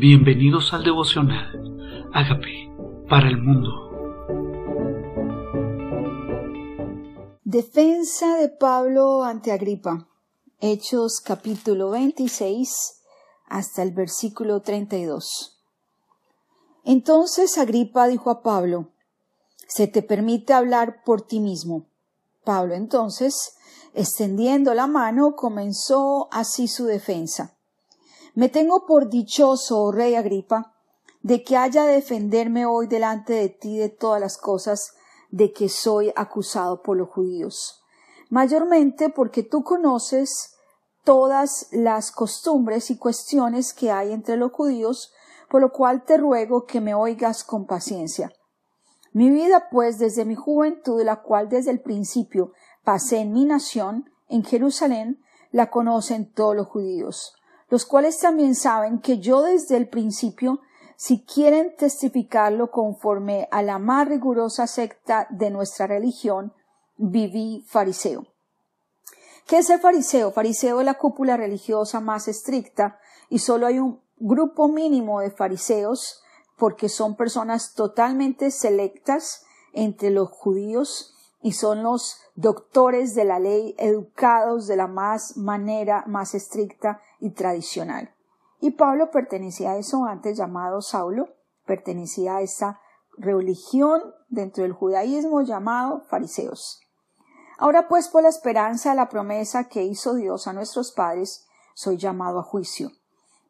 Bienvenidos al devocional. Hágame para el mundo. Defensa de Pablo ante Agripa. Hechos capítulo 26 hasta el versículo 32. Entonces Agripa dijo a Pablo, se te permite hablar por ti mismo. Pablo entonces, extendiendo la mano, comenzó así su defensa. Me tengo por dichoso, oh rey Agripa, de que haya de defenderme hoy delante de ti de todas las cosas de que soy acusado por los judíos, mayormente porque tú conoces todas las costumbres y cuestiones que hay entre los judíos, por lo cual te ruego que me oigas con paciencia. Mi vida, pues, desde mi juventud, la cual desde el principio pasé en mi nación, en Jerusalén, la conocen todos los judíos los cuales también saben que yo desde el principio, si quieren testificarlo conforme a la más rigurosa secta de nuestra religión, viví fariseo. ¿Qué es el fariseo? Fariseo es la cúpula religiosa más estricta y solo hay un grupo mínimo de fariseos porque son personas totalmente selectas entre los judíos y son los doctores de la ley educados de la más manera más estricta y tradicional. Y Pablo pertenecía a eso antes llamado Saulo, pertenecía a esa religión dentro del judaísmo llamado fariseos. Ahora pues por la esperanza de la promesa que hizo Dios a nuestros padres, soy llamado a juicio.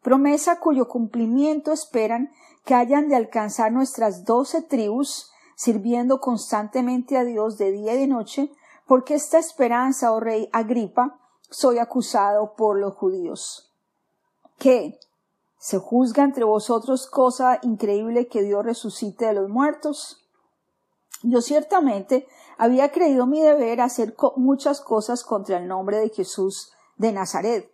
Promesa cuyo cumplimiento esperan que hayan de alcanzar nuestras doce tribus sirviendo constantemente a Dios de día y de noche, porque esta esperanza, oh rey Agripa, soy acusado por los judíos. ¿Qué? ¿Se juzga entre vosotros cosa increíble que Dios resucite de los muertos? Yo ciertamente había creído mi deber hacer muchas cosas contra el nombre de Jesús de Nazaret,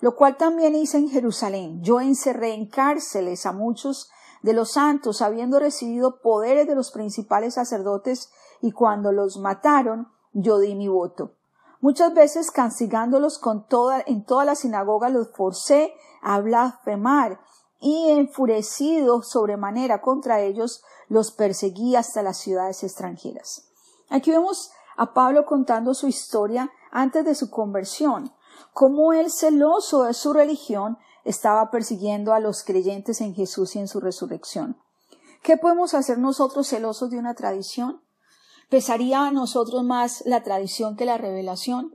lo cual también hice en Jerusalén. Yo encerré en cárceles a muchos de los santos, habiendo recibido poderes de los principales sacerdotes, y cuando los mataron, yo di mi voto. Muchas veces castigándolos con toda, en toda la sinagoga los forcé a blasfemar, y enfurecido sobremanera contra ellos, los perseguí hasta las ciudades extranjeras. Aquí vemos a Pablo contando su historia antes de su conversión, cómo él celoso de su religión estaba persiguiendo a los creyentes en Jesús y en su resurrección. ¿Qué podemos hacer nosotros celosos de una tradición? ¿Pesaría a nosotros más la tradición que la revelación?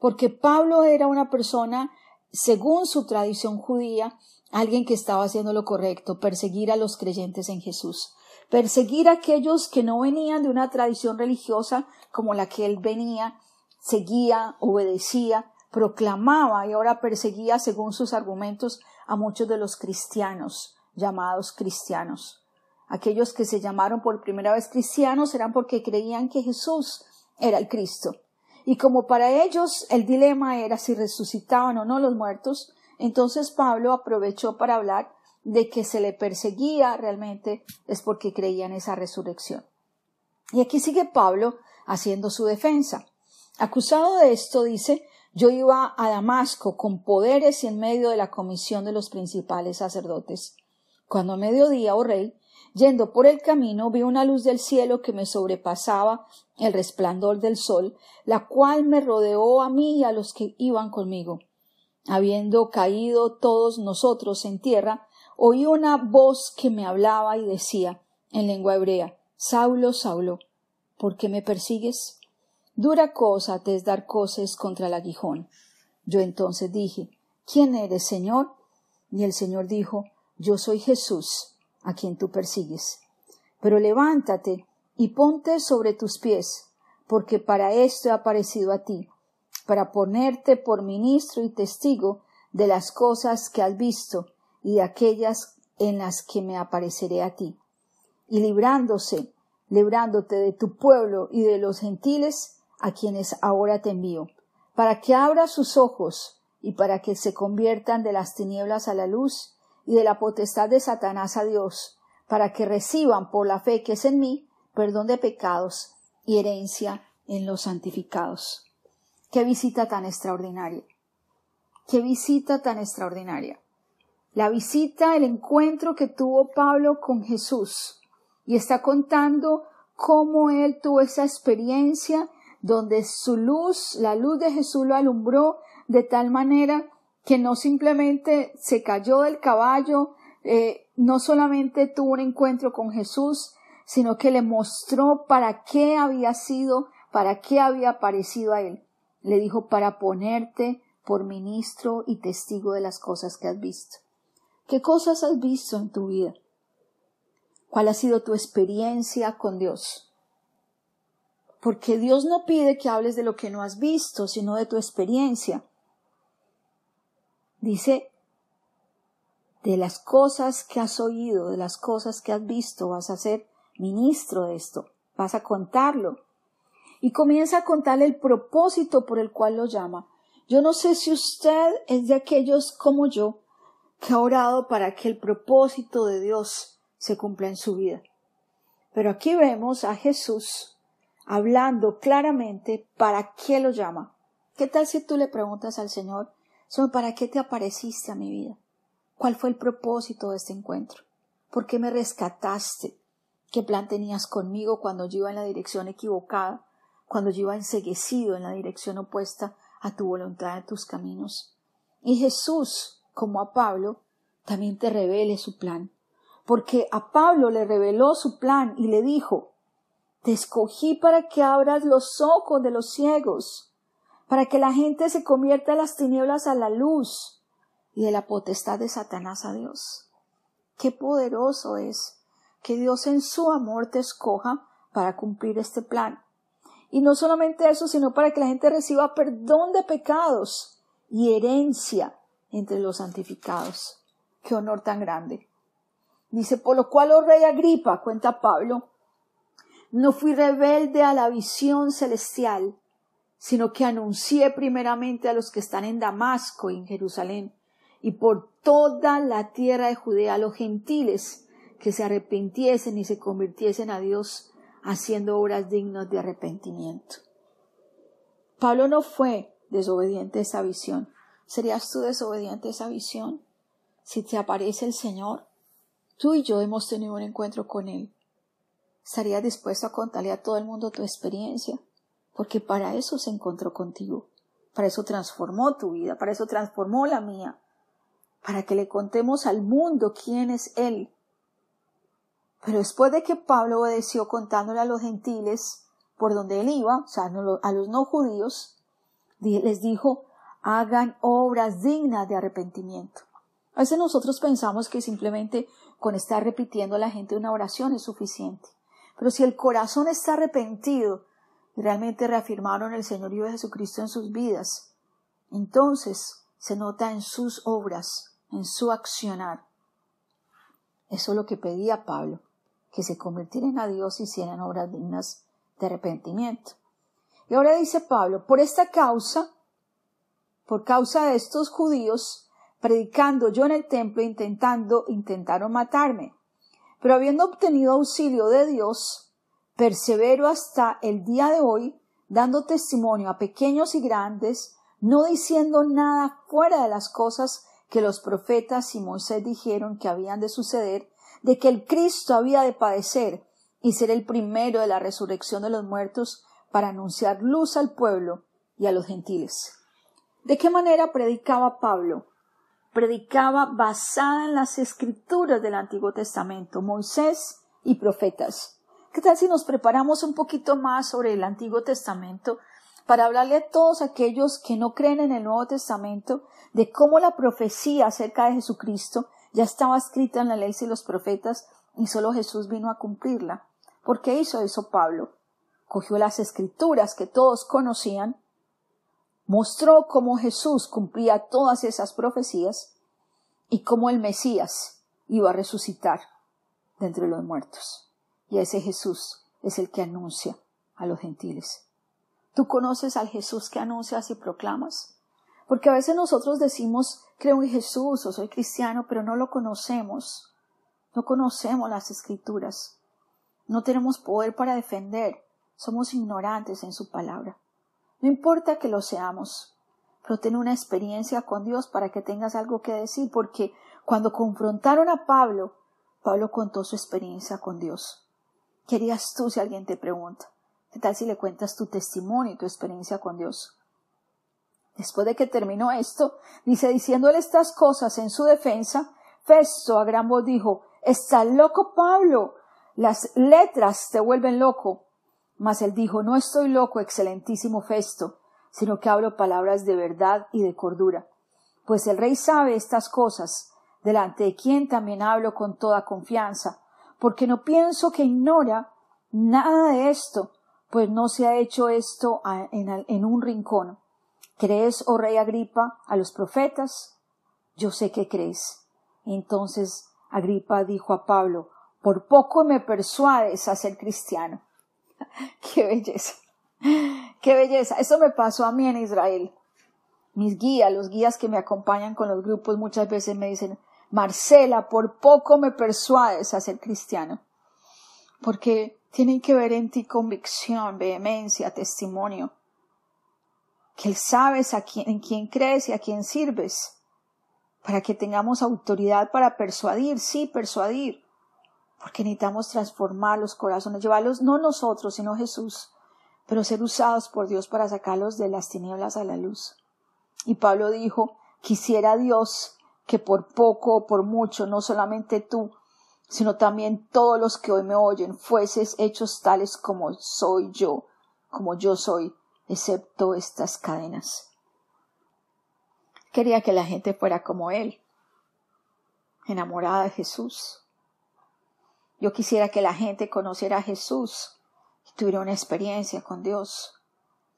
Porque Pablo era una persona, según su tradición judía, alguien que estaba haciendo lo correcto, perseguir a los creyentes en Jesús, perseguir a aquellos que no venían de una tradición religiosa como la que él venía, seguía, obedecía, proclamaba y ahora perseguía, según sus argumentos, a muchos de los cristianos, llamados cristianos. Aquellos que se llamaron por primera vez cristianos eran porque creían que Jesús era el Cristo. Y como para ellos el dilema era si resucitaban o no los muertos, entonces Pablo aprovechó para hablar de que se le perseguía realmente es porque creían esa resurrección. Y aquí sigue Pablo haciendo su defensa. Acusado de esto, dice, yo iba a Damasco con poderes y en medio de la comisión de los principales sacerdotes. Cuando a mediodía, oh rey, yendo por el camino, vi una luz del cielo que me sobrepasaba el resplandor del sol, la cual me rodeó a mí y a los que iban conmigo. Habiendo caído todos nosotros en tierra, oí una voz que me hablaba y decía, en lengua hebrea, Saulo, Saulo, ¿por qué me persigues? Dura cosa te es dar coces contra el aguijón. Yo entonces dije, ¿quién eres, Señor? Y el Señor dijo, Yo soy Jesús, a quien tú persigues. Pero levántate y ponte sobre tus pies, porque para esto he aparecido a ti, para ponerte por ministro y testigo de las cosas que has visto y de aquellas en las que me apareceré a ti. Y librándose, librándote de tu pueblo y de los gentiles, a quienes ahora te envío, para que abra sus ojos y para que se conviertan de las tinieblas a la luz y de la potestad de Satanás a Dios, para que reciban por la fe que es en mí perdón de pecados y herencia en los santificados. Qué visita tan extraordinaria. Qué visita tan extraordinaria. la visita, el encuentro que tuvo Pablo con Jesús y está contando cómo él tuvo esa experiencia donde su luz, la luz de Jesús lo alumbró de tal manera que no simplemente se cayó del caballo, eh, no solamente tuvo un encuentro con Jesús, sino que le mostró para qué había sido, para qué había aparecido a él. Le dijo para ponerte por ministro y testigo de las cosas que has visto. ¿Qué cosas has visto en tu vida? ¿Cuál ha sido tu experiencia con Dios? Porque Dios no pide que hables de lo que no has visto, sino de tu experiencia. Dice, de las cosas que has oído, de las cosas que has visto, vas a ser ministro de esto, vas a contarlo. Y comienza a contarle el propósito por el cual lo llama. Yo no sé si usted es de aquellos como yo, que ha orado para que el propósito de Dios se cumpla en su vida. Pero aquí vemos a Jesús hablando claramente para qué lo llama. ¿Qué tal si tú le preguntas al Señor, Señor, ¿para qué te apareciste a mi vida? ¿Cuál fue el propósito de este encuentro? ¿Por qué me rescataste? ¿Qué plan tenías conmigo cuando yo iba en la dirección equivocada? Cuando yo iba enseguecido en la dirección opuesta a tu voluntad, a tus caminos. Y Jesús como a Pablo, también te revele su plan. Porque a Pablo le reveló su plan y le dijo, te escogí para que abras los ojos de los ciegos, para que la gente se convierta de las tinieblas a la luz y de la potestad de Satanás a Dios. Qué poderoso es que Dios en su amor te escoja para cumplir este plan. Y no solamente eso, sino para que la gente reciba perdón de pecados y herencia entre los santificados. Qué honor tan grande. Dice, por lo cual, oh rey Agripa, cuenta Pablo, no fui rebelde a la visión celestial, sino que anuncié primeramente a los que están en Damasco y en Jerusalén, y por toda la tierra de Judea a los gentiles que se arrepintiesen y se convirtiesen a Dios, haciendo obras dignas de arrepentimiento. Pablo no fue desobediente a esa visión, ¿Serías tú desobediente a esa visión? Si te aparece el Señor, tú y yo hemos tenido un encuentro con Él. ¿Estarías dispuesto a contarle a todo el mundo tu experiencia? Porque para eso se encontró contigo. Para eso transformó tu vida, para eso transformó la mía. Para que le contemos al mundo quién es Él. Pero después de que Pablo obedeció contándole a los gentiles por donde él iba, o sea, a los no judíos, les dijo, hagan obras dignas de arrepentimiento. A veces nosotros pensamos que simplemente con estar repitiendo a la gente una oración es suficiente. Pero si el corazón está arrepentido y realmente reafirmaron el señorío de Jesucristo en sus vidas, entonces se nota en sus obras, en su accionar. Eso es lo que pedía Pablo, que se convirtieran a Dios y hicieran obras dignas de arrepentimiento. Y ahora dice Pablo, por esta causa por causa de estos judíos, predicando yo en el templo, intentando, intentaron matarme. Pero habiendo obtenido auxilio de Dios, persevero hasta el día de hoy, dando testimonio a pequeños y grandes, no diciendo nada fuera de las cosas que los profetas y Moisés dijeron que habían de suceder, de que el Cristo había de padecer y ser el primero de la resurrección de los muertos para anunciar luz al pueblo y a los gentiles. ¿De qué manera predicaba Pablo? Predicaba basada en las escrituras del Antiguo Testamento, Moisés y profetas. ¿Qué tal si nos preparamos un poquito más sobre el Antiguo Testamento para hablarle a todos aquellos que no creen en el Nuevo Testamento de cómo la profecía acerca de Jesucristo ya estaba escrita en la ley y los profetas y solo Jesús vino a cumplirla? ¿Por qué hizo eso Pablo? Cogió las escrituras que todos conocían mostró cómo Jesús cumplía todas esas profecías y cómo el Mesías iba a resucitar de entre los muertos. Y ese Jesús es el que anuncia a los gentiles. ¿Tú conoces al Jesús que anuncias y proclamas? Porque a veces nosotros decimos, creo en Jesús o soy cristiano, pero no lo conocemos. No conocemos las escrituras. No tenemos poder para defender. Somos ignorantes en su palabra. No importa que lo seamos, pero ten una experiencia con Dios para que tengas algo que decir, porque cuando confrontaron a Pablo, Pablo contó su experiencia con Dios. ¿Qué harías tú si alguien te pregunta? ¿Qué tal si le cuentas tu testimonio y tu experiencia con Dios? Después de que terminó esto, dice, diciéndole estas cosas en su defensa, Festo a gran voz dijo, Está loco Pablo, las letras te vuelven loco. Mas él dijo, No estoy loco, excelentísimo Festo, sino que hablo palabras de verdad y de cordura. Pues el rey sabe estas cosas, delante de quien también hablo con toda confianza, porque no pienso que ignora nada de esto, pues no se ha hecho esto en un rincón. ¿Crees, oh rey Agripa, a los profetas? Yo sé que crees. Entonces Agripa dijo a Pablo, por poco me persuades a ser cristiano. Qué belleza. Qué belleza. Eso me pasó a mí en Israel. Mis guías, los guías que me acompañan con los grupos muchas veces me dicen, Marcela, por poco me persuades a ser cristiano. Porque tienen que ver en ti convicción, vehemencia, testimonio que sabes a quién, en quién crees y a quién sirves, para que tengamos autoridad para persuadir, sí, persuadir, porque necesitamos transformar los corazones, llevarlos no nosotros, sino Jesús, pero ser usados por Dios para sacarlos de las tinieblas a la luz. Y Pablo dijo, quisiera Dios que por poco o por mucho, no solamente tú, sino también todos los que hoy me oyen, fueses hechos tales como soy yo, como yo soy, excepto estas cadenas. Quería que la gente fuera como él, enamorada de Jesús. Yo quisiera que la gente conociera a Jesús y tuviera una experiencia con Dios.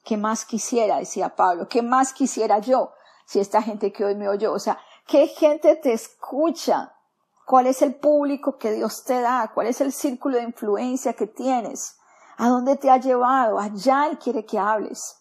¿Qué más quisiera? decía Pablo. ¿Qué más quisiera yo si esta gente que hoy me oyó? O sea, ¿qué gente te escucha? ¿Cuál es el público que Dios te da? ¿Cuál es el círculo de influencia que tienes? ¿A dónde te ha llevado? Allá Él quiere que hables.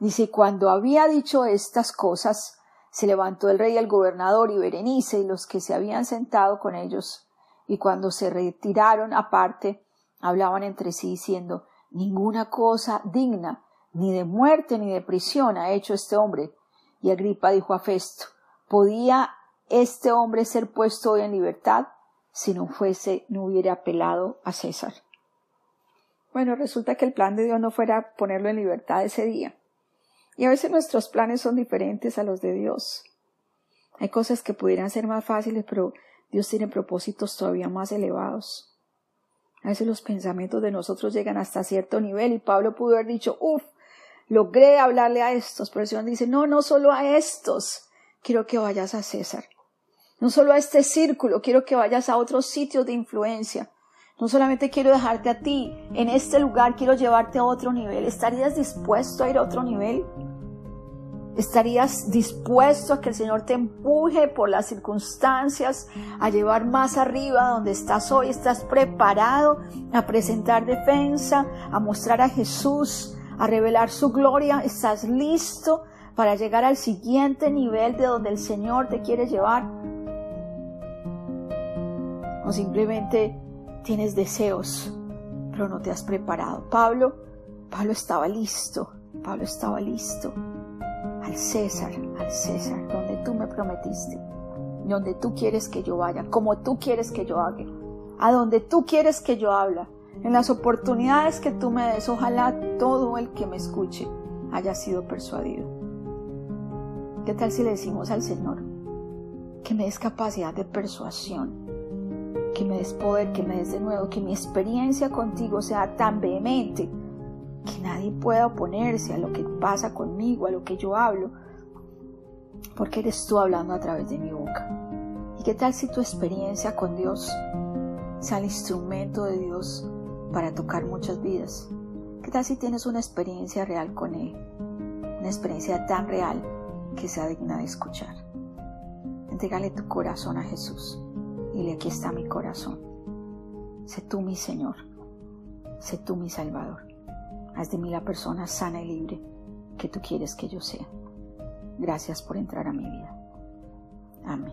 Dice, cuando había dicho estas cosas, se levantó el rey, el gobernador y Berenice y los que se habían sentado con ellos, y cuando se retiraron aparte, hablaban entre sí diciendo, ninguna cosa digna, ni de muerte ni de prisión ha hecho este hombre. Y Agripa dijo a Festo, ¿podía este hombre ser puesto hoy en libertad si no fuese, no hubiera apelado a César? Bueno, resulta que el plan de Dios no fuera ponerlo en libertad ese día. Y a veces nuestros planes son diferentes a los de Dios. Hay cosas que pudieran ser más fáciles, pero Dios tiene propósitos todavía más elevados. A veces los pensamientos de nosotros llegan hasta cierto nivel y Pablo pudo haber dicho, uff, logré hablarle a estos, pero el Señor dice, no, no solo a estos, quiero que vayas a César. No solo a este círculo, quiero que vayas a otros sitios de influencia. No solamente quiero dejarte a ti en este lugar, quiero llevarte a otro nivel. ¿Estarías dispuesto a ir a otro nivel? ¿Estarías dispuesto a que el Señor te empuje por las circunstancias a llevar más arriba donde estás hoy? ¿Estás preparado a presentar defensa, a mostrar a Jesús, a revelar su gloria? ¿Estás listo para llegar al siguiente nivel de donde el Señor te quiere llevar? ¿O simplemente tienes deseos, pero no te has preparado. Pablo, Pablo estaba listo, Pablo estaba listo. Al César, al César, donde tú me prometiste, donde tú quieres que yo vaya, como tú quieres que yo haga, a donde tú quieres que yo habla, en las oportunidades que tú me des, ojalá todo el que me escuche haya sido persuadido. ¿Qué tal si le decimos al Señor que me des capacidad de persuasión? que me des poder, que me des de nuevo, que mi experiencia contigo sea tan vehemente que nadie pueda oponerse a lo que pasa conmigo, a lo que yo hablo, porque eres tú hablando a través de mi boca. ¿Y qué tal si tu experiencia con Dios sea el instrumento de Dios para tocar muchas vidas? ¿Qué tal si tienes una experiencia real con Él? Una experiencia tan real que sea digna de escuchar. Entrégale tu corazón a Jesús. Dile, aquí está mi corazón. Sé tú mi Señor. Sé tú mi Salvador. Haz de mí la persona sana y libre que tú quieres que yo sea. Gracias por entrar a mi vida. Amén.